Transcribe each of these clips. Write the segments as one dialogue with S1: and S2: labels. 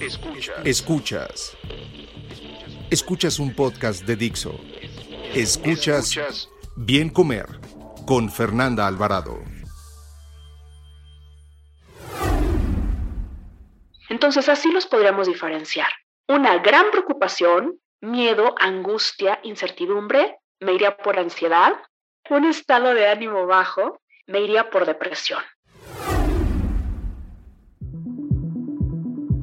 S1: Escuchas. Escuchas. Escuchas un podcast de Dixo. Escuchas Bien Comer con Fernanda Alvarado.
S2: Entonces así los podríamos diferenciar. Una gran preocupación, miedo, angustia, incertidumbre, me iría por ansiedad. Un estado de ánimo bajo, me iría por depresión.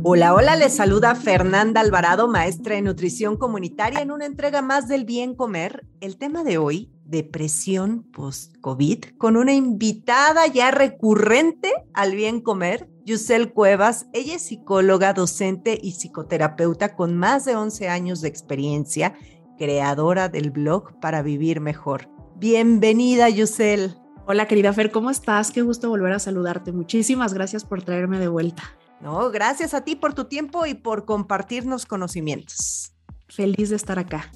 S3: Hola, hola, les saluda Fernanda Alvarado, maestra de nutrición comunitaria en una entrega más del bien comer. El tema de hoy, depresión post-COVID, con una invitada ya recurrente al bien comer, Yusel Cuevas. Ella es psicóloga, docente y psicoterapeuta con más de 11 años de experiencia, creadora del blog para vivir mejor. Bienvenida, Yusel.
S4: Hola, querida Fer, ¿cómo estás? Qué gusto volver a saludarte. Muchísimas gracias por traerme de vuelta.
S3: No, gracias a ti por tu tiempo y por compartirnos conocimientos.
S4: Feliz de estar acá.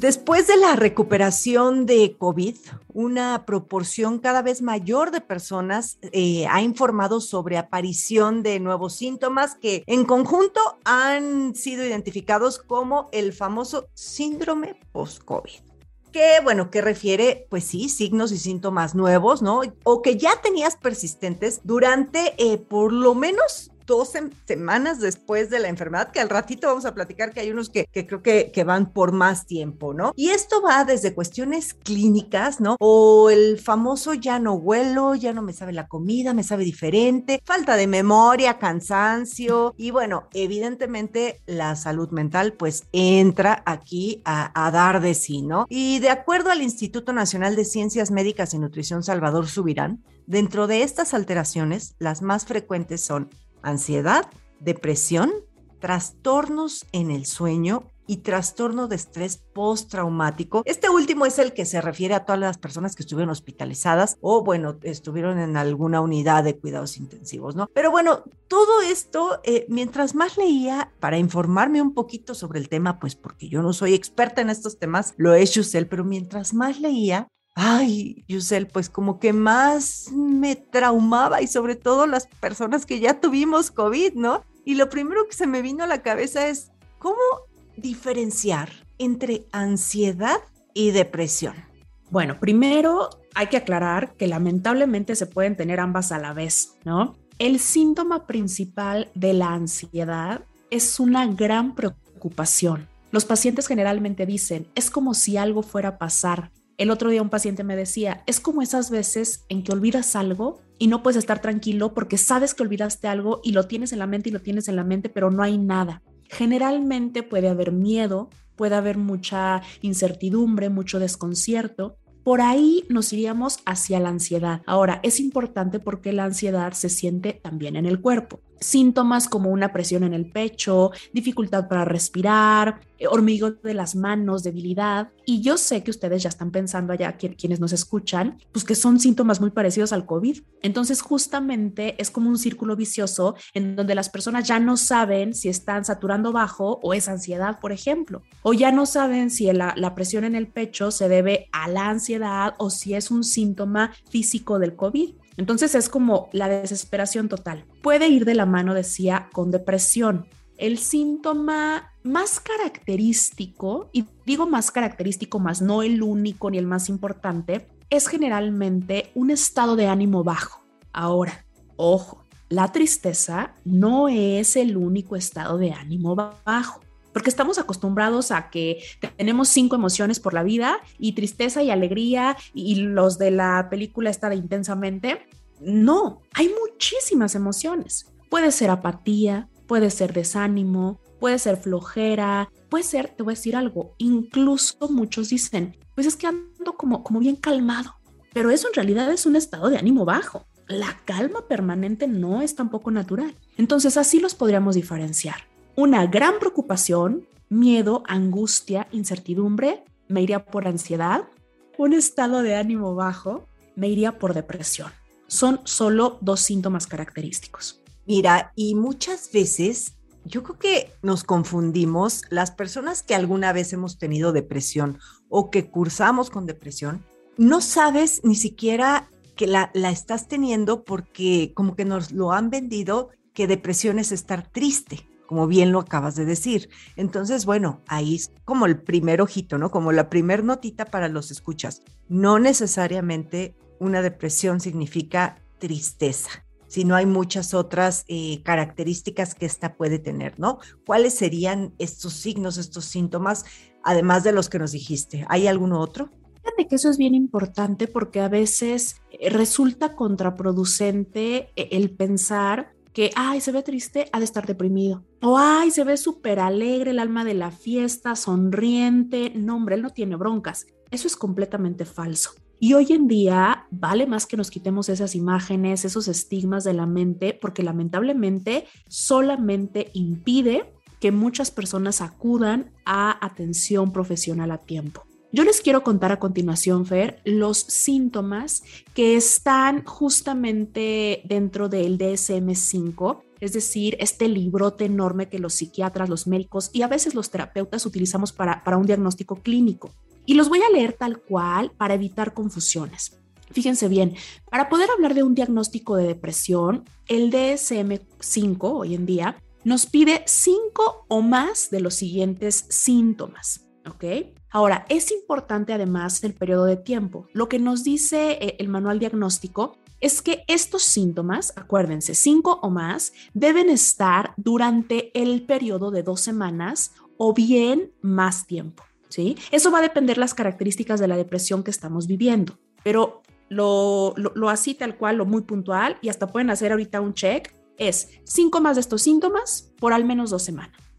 S3: Después de la recuperación de COVID, una proporción cada vez mayor de personas eh, ha informado sobre aparición de nuevos síntomas que en conjunto han sido identificados como el famoso síndrome post-COVID que, bueno, que refiere, pues sí, signos y síntomas nuevos, ¿no? O que ya tenías persistentes durante eh, por lo menos dos semanas después de la enfermedad, que al ratito vamos a platicar que hay unos que, creo que, que, van por más tiempo, ¿no? Y esto va desde cuestiones clínicas, ¿no? O el famoso ya no huelo, ya no me sabe la comida, me sabe diferente, falta de memoria, cansancio y bueno, evidentemente la salud mental pues entra aquí a, a dar de sí, ¿no? Y de acuerdo al Instituto Nacional de Ciencias Médicas y Nutrición Salvador Subirán, dentro de estas alteraciones, las más frecuentes son ansiedad, depresión, trastornos en el sueño y trastorno de estrés postraumático. Este último es el que se refiere a todas las personas que estuvieron hospitalizadas o, bueno, estuvieron en alguna unidad de cuidados intensivos, ¿no? Pero bueno, todo esto, eh, mientras más leía para informarme un poquito sobre el tema, pues porque yo no soy experta en estos temas, lo he hecho él, pero mientras más leía, ay, Yusel, pues como que más me traumaba y sobre todo las personas que ya tuvimos COVID, ¿no? Y lo primero que se me vino a la cabeza es, ¿cómo diferenciar entre ansiedad y depresión?
S4: Bueno, primero hay que aclarar que lamentablemente se pueden tener ambas a la vez, ¿no? El síntoma principal de la ansiedad es una gran preocupación. Los pacientes generalmente dicen, es como si algo fuera a pasar, el otro día un paciente me decía, es como esas veces en que olvidas algo y no puedes estar tranquilo porque sabes que olvidaste algo y lo tienes en la mente y lo tienes en la mente, pero no hay nada. Generalmente puede haber miedo, puede haber mucha incertidumbre, mucho desconcierto. Por ahí nos iríamos hacia la ansiedad. Ahora, es importante porque la ansiedad se siente también en el cuerpo síntomas como una presión en el pecho, dificultad para respirar, eh, hormigueo de las manos, debilidad. Y yo sé que ustedes ya están pensando allá, quienes nos escuchan, pues que son síntomas muy parecidos al COVID. Entonces, justamente es como un círculo vicioso en donde las personas ya no saben si están saturando bajo o es ansiedad, por ejemplo, o ya no saben si la presión en el pecho se debe a la ansiedad o si es un síntoma físico del COVID. Entonces es como la desesperación total. Puede ir de la mano, decía, con depresión. El síntoma más característico, y digo más característico, más no el único ni el más importante, es generalmente un estado de ánimo bajo. Ahora, ojo, la tristeza no es el único estado de ánimo bajo porque estamos acostumbrados a que tenemos cinco emociones por la vida y tristeza y alegría y los de la película esta de intensamente. No, hay muchísimas emociones. Puede ser apatía, puede ser desánimo, puede ser flojera, puede ser, te voy a decir algo, incluso muchos dicen, pues es que ando como, como bien calmado. Pero eso en realidad es un estado de ánimo bajo. La calma permanente no es tampoco natural. Entonces así los podríamos diferenciar. Una gran preocupación, miedo, angustia, incertidumbre, me iría por ansiedad. Un estado de ánimo bajo, me iría por depresión. Son solo dos síntomas característicos.
S3: Mira, y muchas veces yo creo que nos confundimos las personas que alguna vez hemos tenido depresión o que cursamos con depresión, no sabes ni siquiera que la, la estás teniendo porque como que nos lo han vendido que depresión es estar triste como bien lo acabas de decir. Entonces, bueno, ahí es como el primer ojito, ¿no? Como la primer notita para los escuchas. No necesariamente una depresión significa tristeza sino hay muchas otras eh, características que esta puede tener, ¿no? ¿Cuáles serían estos signos, estos síntomas, además de los que nos dijiste? ¿Hay alguno otro?
S4: Fíjate que eso es bien importante porque a veces eh, resulta contraproducente eh, el pensar que, ay, se ve triste, ha de estar deprimido. O, ay, se ve súper alegre, el alma de la fiesta, sonriente. No, hombre, él no tiene broncas. Eso es completamente falso. Y hoy en día vale más que nos quitemos esas imágenes, esos estigmas de la mente, porque lamentablemente solamente impide que muchas personas acudan a atención profesional a tiempo. Yo les quiero contar a continuación, Fer, los síntomas que están justamente dentro del DSM-5, es decir, este librote enorme que los psiquiatras, los médicos y a veces los terapeutas utilizamos para, para un diagnóstico clínico. Y los voy a leer tal cual para evitar confusiones. Fíjense bien, para poder hablar de un diagnóstico de depresión, el DSM-5 hoy en día nos pide cinco o más de los siguientes síntomas. ¿Ok? Ahora, es importante además el periodo de tiempo. Lo que nos dice eh, el manual diagnóstico es que estos síntomas, acuérdense, cinco o más, deben estar durante el periodo de dos semanas o bien más tiempo. ¿sí? Eso va a depender las características de la depresión que estamos viviendo, pero lo, lo, así tal cual, lo muy puntual, y hasta pueden hacer ahorita un check, es cinco más de estos síntomas por al menos dos semanas.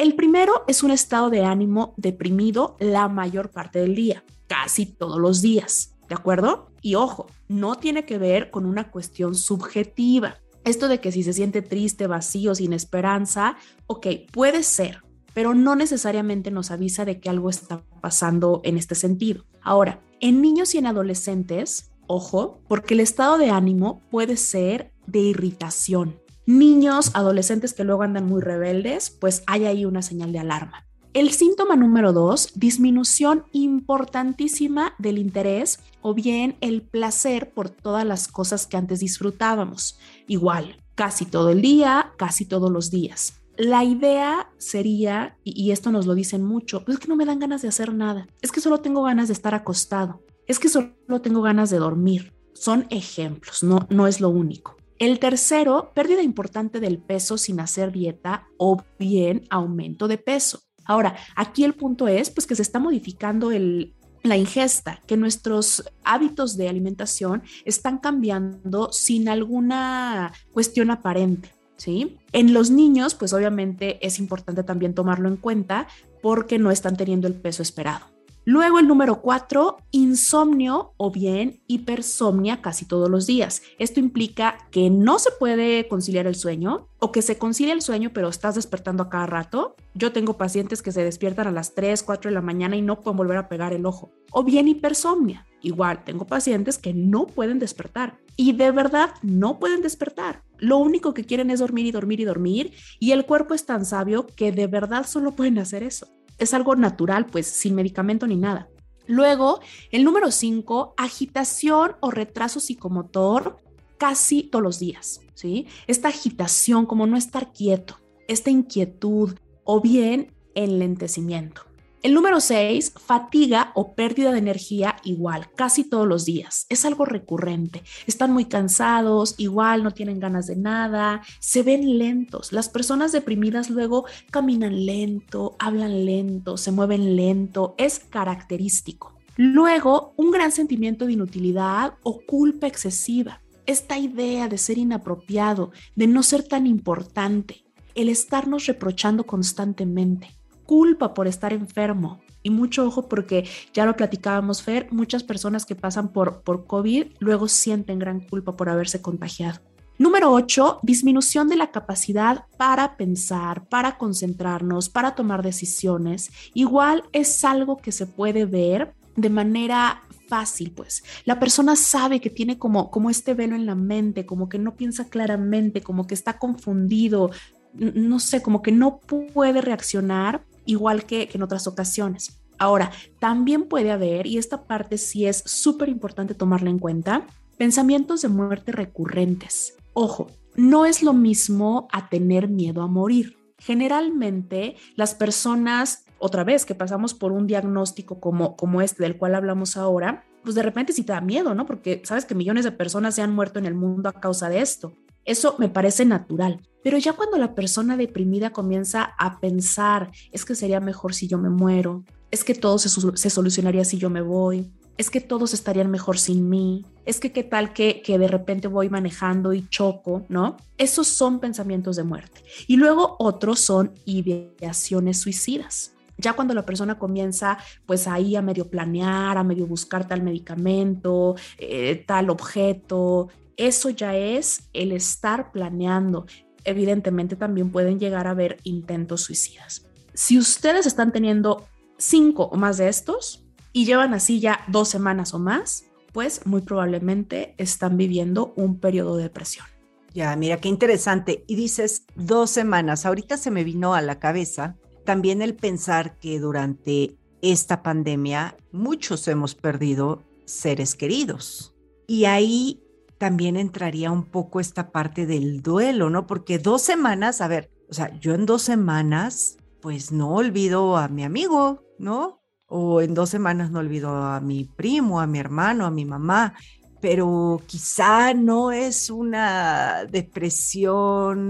S4: El primero es un estado de ánimo deprimido la mayor parte del día, casi todos los días, ¿de acuerdo? Y ojo, no tiene que ver con una cuestión subjetiva. Esto de que si se siente triste, vacío, sin esperanza, ok, puede ser, pero no necesariamente nos avisa de que algo está pasando en este sentido. Ahora, en niños y en adolescentes, ojo, porque el estado de ánimo puede ser de irritación. Niños, adolescentes que luego andan muy rebeldes, pues hay ahí una señal de alarma. El síntoma número dos, disminución importantísima del interés o bien el placer por todas las cosas que antes disfrutábamos. Igual, casi todo el día, casi todos los días. La idea sería, y, esto nos lo dicen mucho, pues es que no me dan ganas de hacer nada, es que solo tengo ganas de estar acostado, es que solo tengo ganas de dormir. Son ejemplos, no, no es lo único. El tercero, pérdida importante del peso sin hacer dieta o bien aumento de peso. Ahora, aquí el punto es pues que se está modificando el, la ingesta, que nuestros hábitos de alimentación están cambiando sin alguna cuestión aparente. ¿sí? En los niños, pues obviamente es importante también tomarlo en cuenta porque no están teniendo el peso esperado. Luego el número cuatro, insomnio o bien hipersomnia casi todos los días. Esto implica que no se puede conciliar el sueño o que se concilia el sueño pero estás despertando a cada rato. Yo tengo pacientes que se despiertan a las 3, 4 de la mañana y no pueden volver a pegar el ojo. O bien hipersomnia. Igual, tengo pacientes que no pueden despertar y de verdad no pueden despertar. Lo único que quieren es dormir y dormir y dormir y el cuerpo es tan sabio que de verdad solo pueden hacer eso es algo natural, pues sin medicamento ni nada. Luego, el número 5, agitación o retraso psicomotor casi todos los días, ¿sí? Esta agitación, como no estar quieto, esta inquietud o bien enlentecimiento. El número 6, fatiga o pérdida de energía igual, casi todos los días. Es algo recurrente. Están muy cansados, igual no tienen ganas de nada, se ven lentos. Las personas deprimidas luego caminan lento, hablan lento, se mueven lento. Es característico. Luego, un gran sentimiento de inutilidad o culpa excesiva. Esta idea de ser inapropiado, de no ser tan importante, el estarnos reprochando constantemente culpa por estar enfermo, Y mucho ojo porque ya lo platicábamos, Fer, muchas personas que pasan por, por COVID luego sienten gran culpa por haberse contagiado. Número 8, disminución de la capacidad para pensar, para concentrarnos, para tomar decisiones. Igual es algo que se puede ver de manera fácil, pues. La persona sabe que tiene como, como este velo en la mente, como que no piensa claramente, como que está confundido, no sé, como que no puede reaccionar igual que, en otras ocasiones. Ahora, también puede haber, y esta parte sí es súper importante tomarla en cuenta, pensamientos de muerte recurrentes. Ojo, no es lo mismo a tener miedo a morir. Generalmente las personas, otra vez que pasamos por un diagnóstico como, como este del cual hablamos ahora, pues de repente sí te da miedo, ¿no? Porque sabes que millones de personas se han muerto en el mundo a causa de esto. Eso me parece natural. Pero ya cuando la persona deprimida comienza a pensar, es que sería mejor si yo me muero, es que todo se, solucionaría si yo me voy, es que todos estarían mejor sin mí, es que qué tal que, que de repente voy manejando y choco, ¿no? Esos son pensamientos de muerte. Y luego otros son ideaciones suicidas. Ya cuando la persona comienza pues ahí a medio planear, a medio buscar tal medicamento, eh, tal objeto, eso ya es el estar planeando. Evidentemente también pueden llegar a haber intentos suicidas. Si ustedes están teniendo cinco o más de estos y llevan así ya dos semanas o más, pues muy probablemente están viviendo un periodo de depresión.
S3: Ya, mira qué interesante. Y dices dos semanas. Ahorita se me vino a la cabeza también el pensar que durante esta pandemia muchos hemos perdido seres queridos. Y ahí también entraría un poco esta parte del duelo, ¿no? Porque dos semanas, a ver, o sea, yo en dos semanas, pues no olvido a mi amigo, ¿no? O en dos semanas no olvido a mi primo, a mi hermano, a mi mamá, pero quizá no es una depresión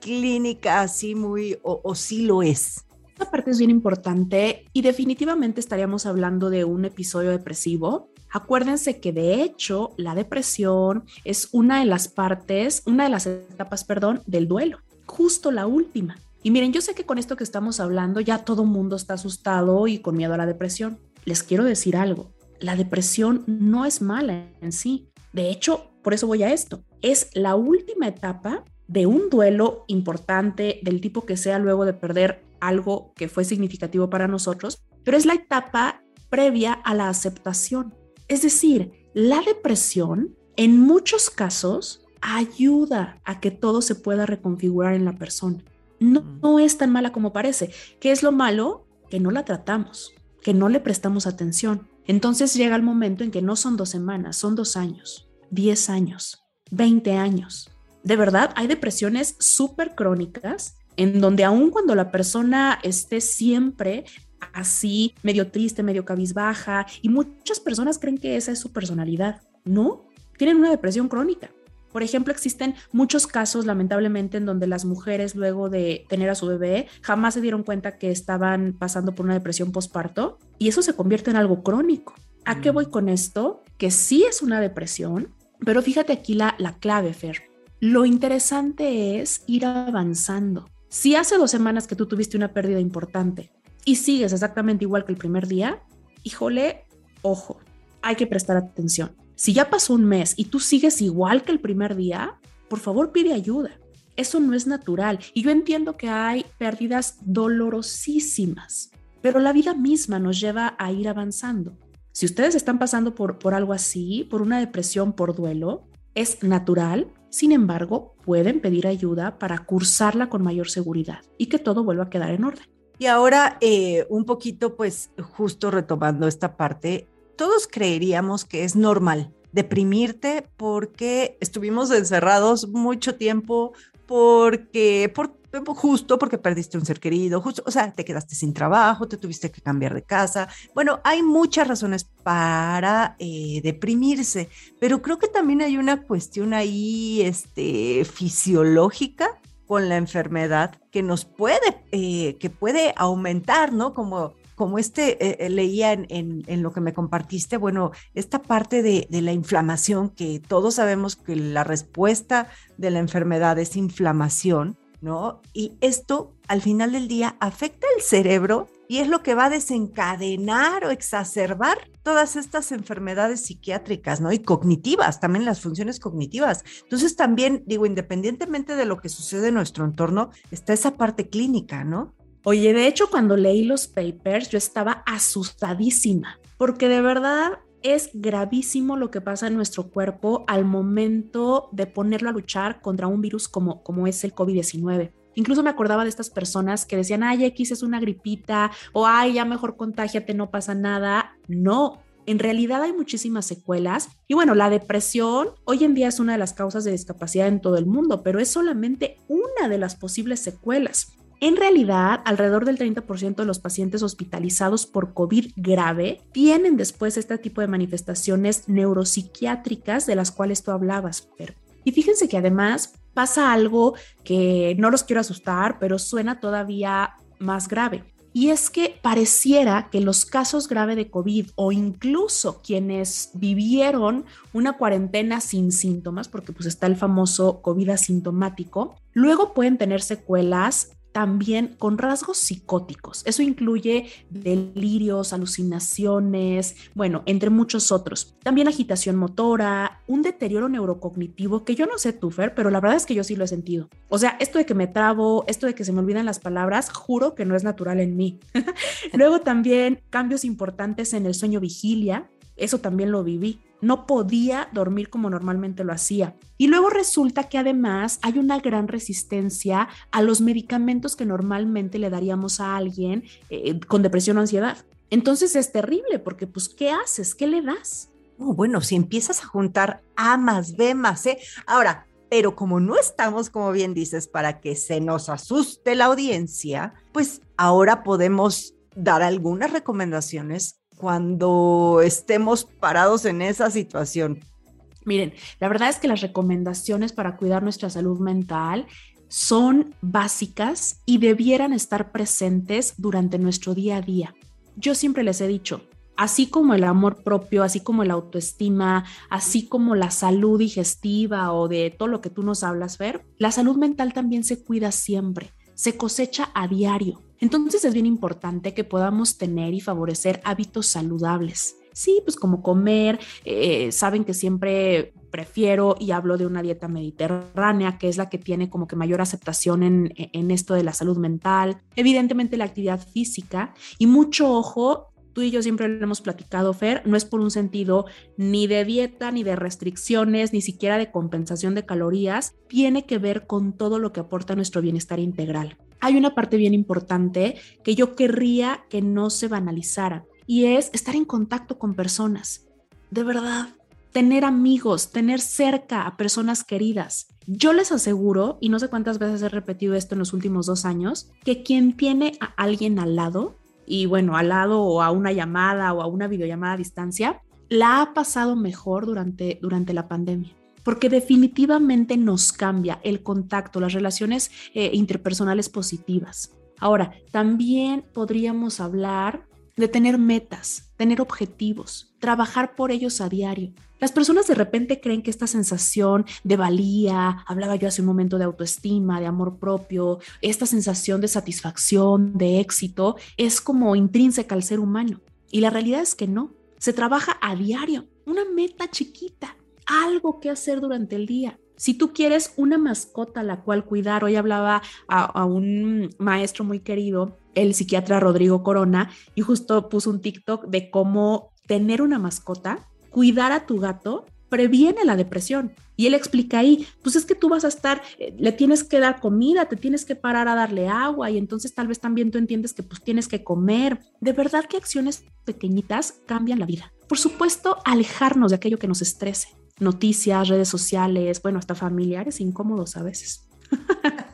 S3: clínica así muy, o, sí lo es.
S4: Esta parte es bien importante y definitivamente estaríamos hablando de un episodio depresivo Acuérdense que de hecho la depresión es una de las partes, una de las etapas, perdón, del duelo, justo la última. Y miren, yo sé que con esto que estamos hablando ya todo mundo está asustado y con miedo a la depresión. Les quiero decir algo, la depresión no es mala en sí. De hecho, por eso voy a esto. Es la última etapa de un duelo importante del tipo que sea luego de perder algo que fue significativo para nosotros, pero es la etapa previa a la aceptación. Es decir, la depresión en muchos casos ayuda a que todo se pueda reconfigurar en la persona. No, no, es tan mala como parece. ¿Qué es lo malo? Que no la tratamos, que no le prestamos atención. Entonces llega el momento en que no son dos semanas, son dos años, diez años, veinte años. De verdad, hay depresiones súper crónicas en donde aun cuando la persona esté siempre así, medio triste, medio cabizbaja, y muchas personas creen que esa es su personalidad. No, tienen una depresión crónica. Por ejemplo, existen muchos casos, lamentablemente, en donde las mujeres, luego de tener a su bebé, jamás se dieron cuenta que estaban pasando por una depresión postparto y eso se convierte en algo crónico. ¿A qué voy con esto? Que sí es una depresión, pero fíjate aquí la, la clave, Fer. Lo interesante es ir avanzando. Si hace dos semanas que tú tuviste una pérdida importante y sigues exactamente igual que el primer día, híjole, ojo, hay que prestar atención. Si ya pasó un mes y tú sigues igual que el primer día, por favor pide ayuda. Eso no es natural. Y yo entiendo que hay pérdidas dolorosísimas, pero la vida misma nos lleva a ir avanzando. Si ustedes están pasando por, por algo así, por una depresión, por duelo, es natural. Sin embargo, pueden pedir ayuda para cursarla con mayor seguridad y que todo vuelva a quedar en orden.
S3: Y ahora, eh, un poquito, pues justo retomando esta parte, todos creeríamos que es normal deprimirte porque estuvimos encerrados mucho tiempo, porque, por, justo porque perdiste un ser querido, justo, o sea, te quedaste sin trabajo, te tuviste que cambiar de casa. Bueno, hay muchas razones para eh, deprimirse, pero creo que también hay una cuestión ahí, este, fisiológica con la enfermedad que nos puede, eh, que puede aumentar, ¿no? Como, como este eh, eh, leía en, lo que me compartiste, bueno, esta parte de, de, la inflamación, que todos sabemos que la respuesta de la enfermedad es inflamación, ¿no? Y esto al final del día afecta el cerebro y es lo que va a desencadenar o exacerbar todas estas enfermedades psiquiátricas, ¿no? Y cognitivas, también las funciones cognitivas. Entonces también, digo, independientemente de lo que sucede en nuestro entorno, está esa parte clínica, ¿no?
S4: Oye, de hecho, cuando leí los papers, yo estaba asustadísima, porque de verdad es gravísimo lo que pasa en nuestro cuerpo al momento de ponerlo a luchar contra un virus como, como es el COVID-19. Incluso me acordaba de estas personas que decían, ay, X es una gripita, o ay, ya mejor contágiate, no pasa nada. No, en realidad hay muchísimas secuelas. Y bueno, la depresión hoy en día es una de las causas de discapacidad en todo el mundo, pero es solamente una de las posibles secuelas. En realidad, alrededor del 30% de los pacientes hospitalizados por COVID grave tienen después este tipo de manifestaciones neuropsiquiátricas de las cuales tú hablabas. Y fíjense que además pasa algo que no los quiero asustar, pero suena todavía más grave. Y es que pareciera que los casos graves de COVID o incluso quienes vivieron una cuarentena sin síntomas, porque pues está el famoso COVID asintomático, luego pueden tener secuelas también con rasgos psicóticos. Eso incluye delirios, alucinaciones, bueno, entre muchos otros. También agitación motora, un deterioro neurocognitivo que yo no sé tú, Fer, pero la verdad es que yo sí lo he sentido. O sea, esto de que me trabo, esto de que se me olvidan las palabras, juro que no es natural en mí. Luego también cambios importantes en el sueño vigilia, eso también lo viví. No podía dormir como normalmente lo hacía. Y luego resulta que además hay una gran resistencia a los medicamentos que normalmente le daríamos a alguien eh, con depresión o ansiedad. Entonces es terrible porque pues ¿qué haces? ¿Qué le das?
S3: Bueno, si empiezas a juntar A más B más C. Ahora, pero como no estamos, como bien dices, para que se nos asuste la audiencia, pues ahora podemos dar algunas recomendaciones cuando estemos parados en esa situación?
S4: Miren, la verdad es que las recomendaciones para cuidar nuestra salud mental son básicas y debieran estar presentes durante nuestro día a día. Yo siempre les he dicho, así como el amor propio, así como la autoestima, así como la salud digestiva o de todo lo que tú nos hablas, ver, la salud mental también se cuida siempre, se cosecha a diario. Entonces es bien importante que podamos tener y favorecer hábitos saludables. Sí, pues como comer, eh, saben que siempre prefiero y hablo de una dieta mediterránea, que es la que tiene como que mayor aceptación en, en esto de la salud mental. Evidentemente la actividad física y mucho ojo tú y yo siempre lo hemos platicado, Fer, no es por un sentido ni de dieta, ni de restricciones, ni siquiera de compensación de calorías, tiene que ver con todo lo que aporta nuestro bienestar integral hay una parte bien importante que yo querría que no se banalizara y es estar en contacto con personas. De verdad, tener amigos, tener cerca a personas queridas. Yo les aseguro, y no sé cuántas veces he repetido esto en los últimos dos años, que quien tiene a alguien al lado, y bueno, al lado o a una llamada o a una videollamada a distancia, la ha pasado mejor durante, durante la pandemia porque definitivamente nos cambia el contacto, las relaciones eh, interpersonales positivas. Ahora, también podríamos hablar de tener metas, tener objetivos, trabajar por ellos a diario. Las personas de repente creen que esta sensación de valía, hablaba yo hace un momento de autoestima, de amor propio, esta sensación de satisfacción, de éxito, es como intrínseca al ser humano. Y la realidad es que no, se trabaja a diario, una meta chiquita, algo que hacer durante el día. Si tú quieres una mascota a la cual cuidar, hoy hablaba a, un maestro muy querido, el psiquiatra Rodrigo Corona, y justo puso un TikTok de cómo tener una mascota, cuidar a tu gato, previene la depresión. Y él explica ahí, pues es que tú vas a estar, eh, le tienes que dar comida, te tienes que parar a darle agua y entonces tal vez también tú entiendes que pues tienes que comer. De verdad que acciones pequeñitas cambian la vida. Por supuesto, alejarnos de aquello que nos estrese noticias, redes sociales, bueno, hasta familiares incómodos a veces.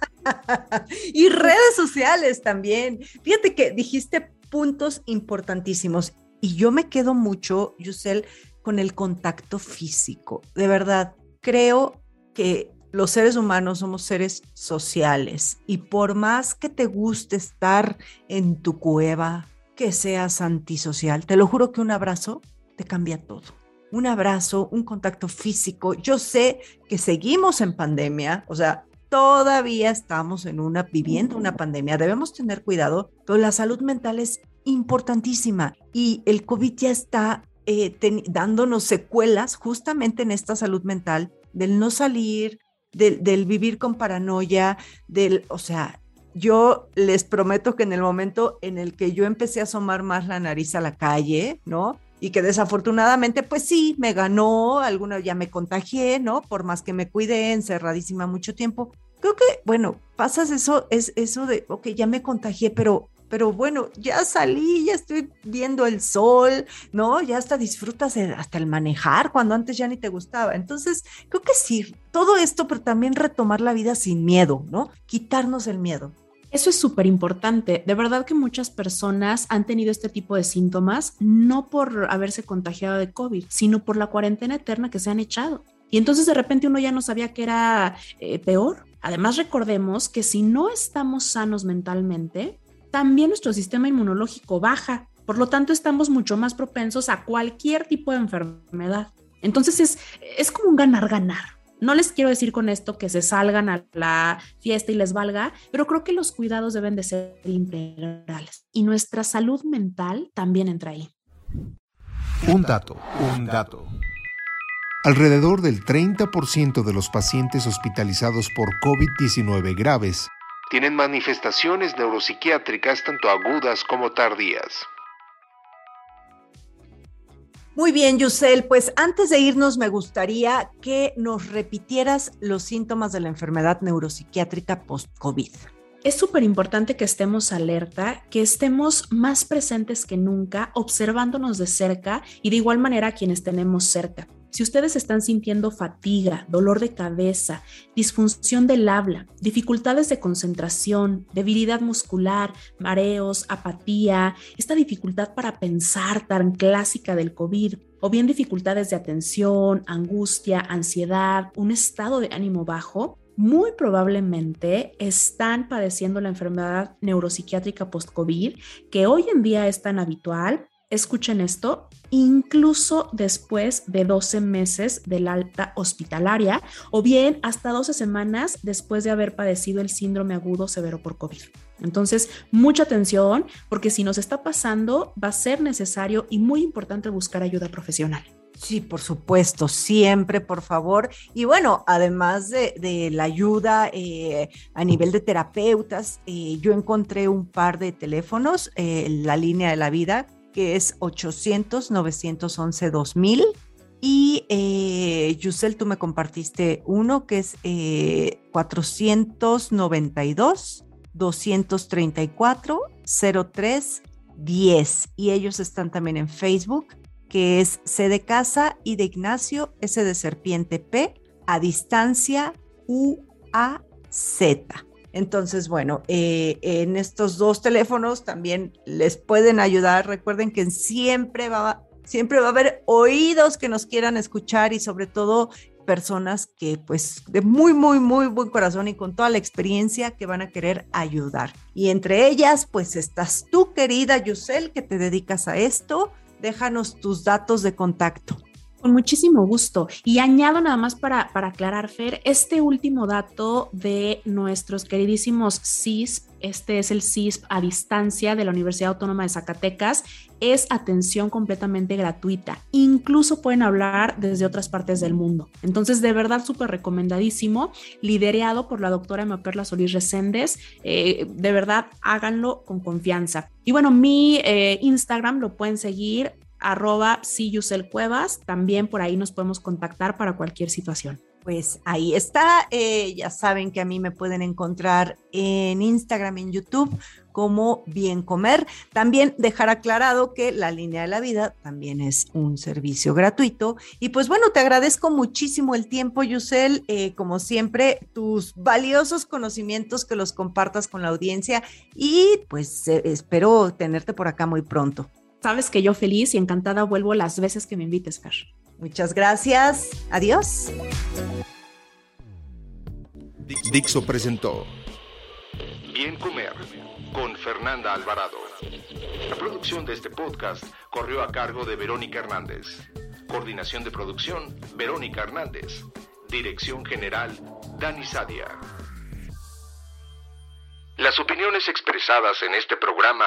S3: y redes sociales también. Fíjate que dijiste puntos importantísimos y yo me quedo mucho, Yusel, con el contacto físico. De verdad, creo que los seres humanos somos seres sociales y por más que te guste estar en tu cueva, que seas antisocial, te lo juro que un abrazo te cambia todo un abrazo, un contacto físico. Yo sé que seguimos en pandemia, o sea, todavía estamos en una viviendo una pandemia, debemos tener cuidado, pero la salud mental es importantísima y el COVID ya está eh, dándonos secuelas justamente en esta salud mental del no salir, del, del vivir con paranoia, del, o sea, yo les prometo que en el momento en el que yo empecé a asomar más la nariz a la calle, ¿no? Y que desafortunadamente, pues sí, me ganó, alguna ya me contagié, ¿no? Por más que me cuidé encerradísima mucho tiempo. Creo que, bueno, pasas eso, es eso de, ok, ya me contagié, pero pero bueno, ya salí, ya estoy viendo el sol, ¿no? Ya hasta disfrutas hasta el manejar cuando antes ya ni te gustaba. Entonces, creo que sí, todo esto, pero también retomar la vida sin miedo, ¿no? Quitarnos el miedo.
S4: Eso es súper importante. De verdad que muchas personas han tenido este tipo de síntomas no por haberse contagiado de COVID, sino por la cuarentena eterna que se han echado. Y entonces de repente uno ya no sabía que era eh, peor. Además recordemos que si no estamos sanos mentalmente, también nuestro sistema inmunológico baja. Por lo tanto, estamos mucho más propensos a cualquier tipo de enfermedad. Entonces es, es como un ganar-ganar. No les quiero decir con esto que se salgan a la fiesta y les valga, pero creo que los cuidados deben de ser integrales y nuestra salud mental también entra ahí.
S1: Un dato, un dato. Alrededor del 30% de los pacientes hospitalizados por COVID-19 graves tienen manifestaciones neuropsiquiátricas tanto agudas como tardías.
S3: Muy bien, Yusel, pues antes de irnos me gustaría que nos repitieras los síntomas de la enfermedad neuropsiquiátrica post-COVID.
S4: Es súper importante que estemos alerta, que estemos más presentes que nunca, observándonos de cerca y de igual manera a quienes tenemos cerca. Si ustedes están sintiendo fatiga, dolor de cabeza, disfunción del habla, dificultades de concentración, debilidad muscular, mareos, apatía, esta dificultad para pensar tan clásica del COVID, o bien dificultades de atención, angustia, ansiedad, un estado de ánimo bajo, muy probablemente están padeciendo la enfermedad neuropsiquiátrica post-COVID, que hoy en día es tan habitual escuchen esto, incluso después de 12 meses del alta hospitalaria o bien hasta 12 semanas después de haber padecido el síndrome agudo severo por COVID. Entonces, mucha atención porque si nos está pasando va a ser necesario y muy importante buscar ayuda profesional.
S3: Sí, por supuesto, siempre, por favor. Y bueno, además de, la ayuda eh, a nivel de terapeutas, eh, yo encontré un par de teléfonos, eh, la línea de la vida, que es 800-911-2000. Y eh, Yusel, tú me compartiste uno que es 492-234-0310. Y ellos están también en Facebook, que es C de Casa y de Ignacio, S de Serpiente P, a distancia Z. Entonces, bueno, eh, en estos dos teléfonos también les pueden ayudar. Recuerden que siempre va, siempre va a haber oídos que nos quieran escuchar y sobre todo personas que pues de muy, muy, muy buen corazón y con toda la experiencia que van a querer ayudar. Y entre ellas, pues estás tú, querida Yusel, que te dedicas a esto. Déjanos tus datos de contacto.
S4: Con muchísimo gusto. Y añado nada más para, para aclarar, Fer, este último dato de nuestros queridísimos CISP, este es el CISP a distancia de la Universidad Autónoma de Zacatecas, es atención completamente gratuita. Incluso pueden hablar desde otras partes del mundo. Entonces, de verdad, súper recomendadísimo, liderado por la doctora Emma Perla Solís Reséndez. Eh, de verdad, háganlo con confianza. Y bueno, mi eh, Instagram lo pueden seguir arroba Cuevas. También por ahí nos podemos contactar para cualquier situación.
S3: Pues ahí está. Eh, ya saben que a mí me pueden encontrar en Instagram, en YouTube como Bien Comer. También dejar aclarado que la línea de la vida también es un servicio gratuito. Y pues bueno, te agradezco muchísimo el tiempo, Yusel. Eh, como siempre, tus valiosos conocimientos que los compartas con la audiencia y pues eh, espero tenerte por acá muy pronto.
S4: Sabes que yo feliz y encantada vuelvo las veces que me invites, Fer.
S3: Muchas gracias. Adiós.
S1: Dixo presentó Bien Comer con Fernanda Alvarado. La producción de este podcast corrió a cargo de Verónica Hernández. Coordinación de producción, Verónica Hernández. Dirección General, Dani Sadia. Las opiniones expresadas en este programa